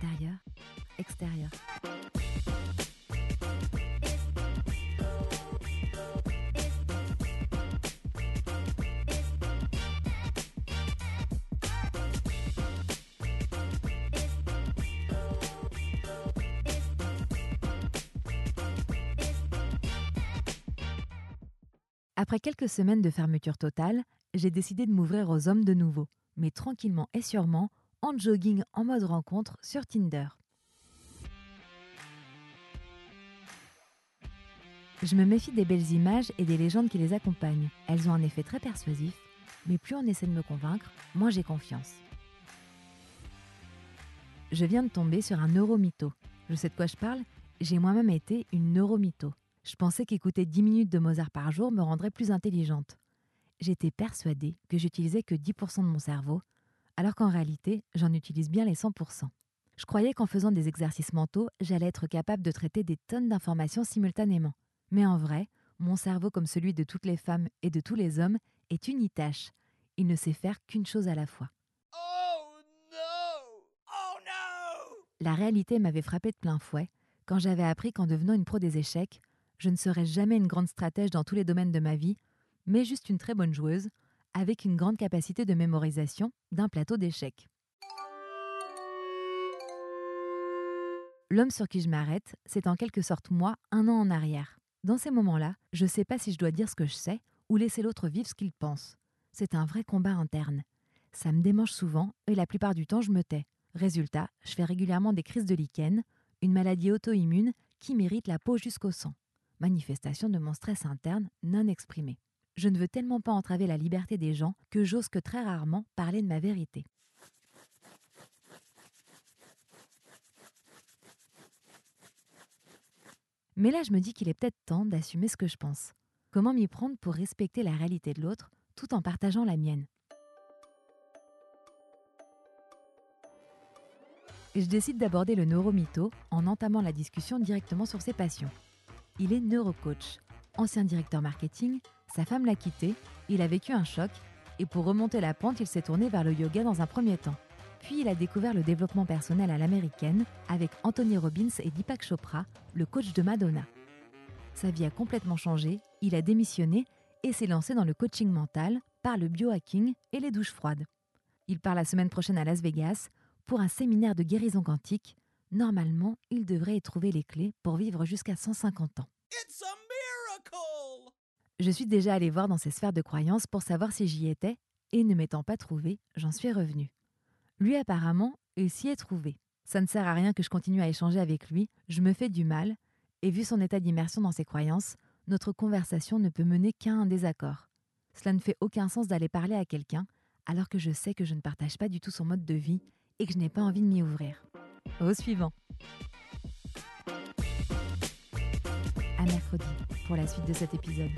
Intérieur, extérieur. Après quelques semaines de fermeture totale, j'ai décidé de m'ouvrir aux hommes de nouveau, mais tranquillement et sûrement, en jogging en mode rencontre sur Tinder. Je me méfie des belles images et des légendes qui les accompagnent. Elles ont un effet très persuasif, mais plus on essaie de me convaincre, moins j'ai confiance. Je viens de tomber sur un neuromytho. Je sais de quoi je parle, j'ai moi-même été une neuromytho. Je pensais qu'écouter 10 minutes de Mozart par jour me rendrait plus intelligente. J'étais persuadée que j'utilisais que 10% de mon cerveau, alors qu'en réalité, j'en utilise bien les 100%. Je croyais qu'en faisant des exercices mentaux, j'allais être capable de traiter des tonnes d'informations simultanément. Mais en vrai, mon cerveau, comme celui de toutes les femmes et de tous les hommes, est unitache. Il ne sait faire qu'une chose à la fois. Oh no! Oh no! La réalité m'avait frappé de plein fouet quand j'avais appris qu'en devenant une pro des échecs, je ne serai jamais une grande stratège dans tous les domaines de ma vie, mais juste une très bonne joueuse, avec une grande capacité de mémorisation d'un plateau d'échecs. L'homme sur qui je m'arrête, c'est en quelque sorte moi un an en arrière. Dans ces moments-là, je ne sais pas si je dois dire ce que je sais ou laisser l'autre vivre ce qu'il pense. C'est un vrai combat interne. Ça me démange souvent et la plupart du temps je me tais. Résultat, je fais régulièrement des crises de lichen, une maladie auto-immune qui mérite la peau jusqu'au sang manifestation de mon stress interne non exprimé. Je ne veux tellement pas entraver la liberté des gens que j'ose que très rarement parler de ma vérité. Mais là, je me dis qu'il est peut-être temps d'assumer ce que je pense. Comment m'y prendre pour respecter la réalité de l'autre tout en partageant la mienne? Je décide d'aborder le neuromytho en entamant la discussion directement sur ses passions. Il est neurocoach. Ancien directeur marketing, sa femme l'a quitté, il a vécu un choc et pour remonter la pente, il s'est tourné vers le yoga dans un premier temps. Puis il a découvert le développement personnel à l'américaine avec Anthony Robbins et Deepak Chopra, le coach de Madonna. Sa vie a complètement changé, il a démissionné et s'est lancé dans le coaching mental par le biohacking et les douches froides. Il part la semaine prochaine à Las Vegas pour un séminaire de guérison quantique Normalement, il devrait y trouver les clés pour vivre jusqu'à 150 ans. Je suis déjà allée voir dans ses sphères de croyance pour savoir si j'y étais, et ne m'étant pas trouvé, j'en suis revenu. Lui apparemment, il s'y est trouvé. Ça ne sert à rien que je continue à échanger avec lui, je me fais du mal, et vu son état d'immersion dans ses croyances, notre conversation ne peut mener qu'à un désaccord. Cela ne fait aucun sens d'aller parler à quelqu'un alors que je sais que je ne partage pas du tout son mode de vie et que je n'ai pas envie de m'y ouvrir. Au suivant. À mercredi pour la suite de cet épisode.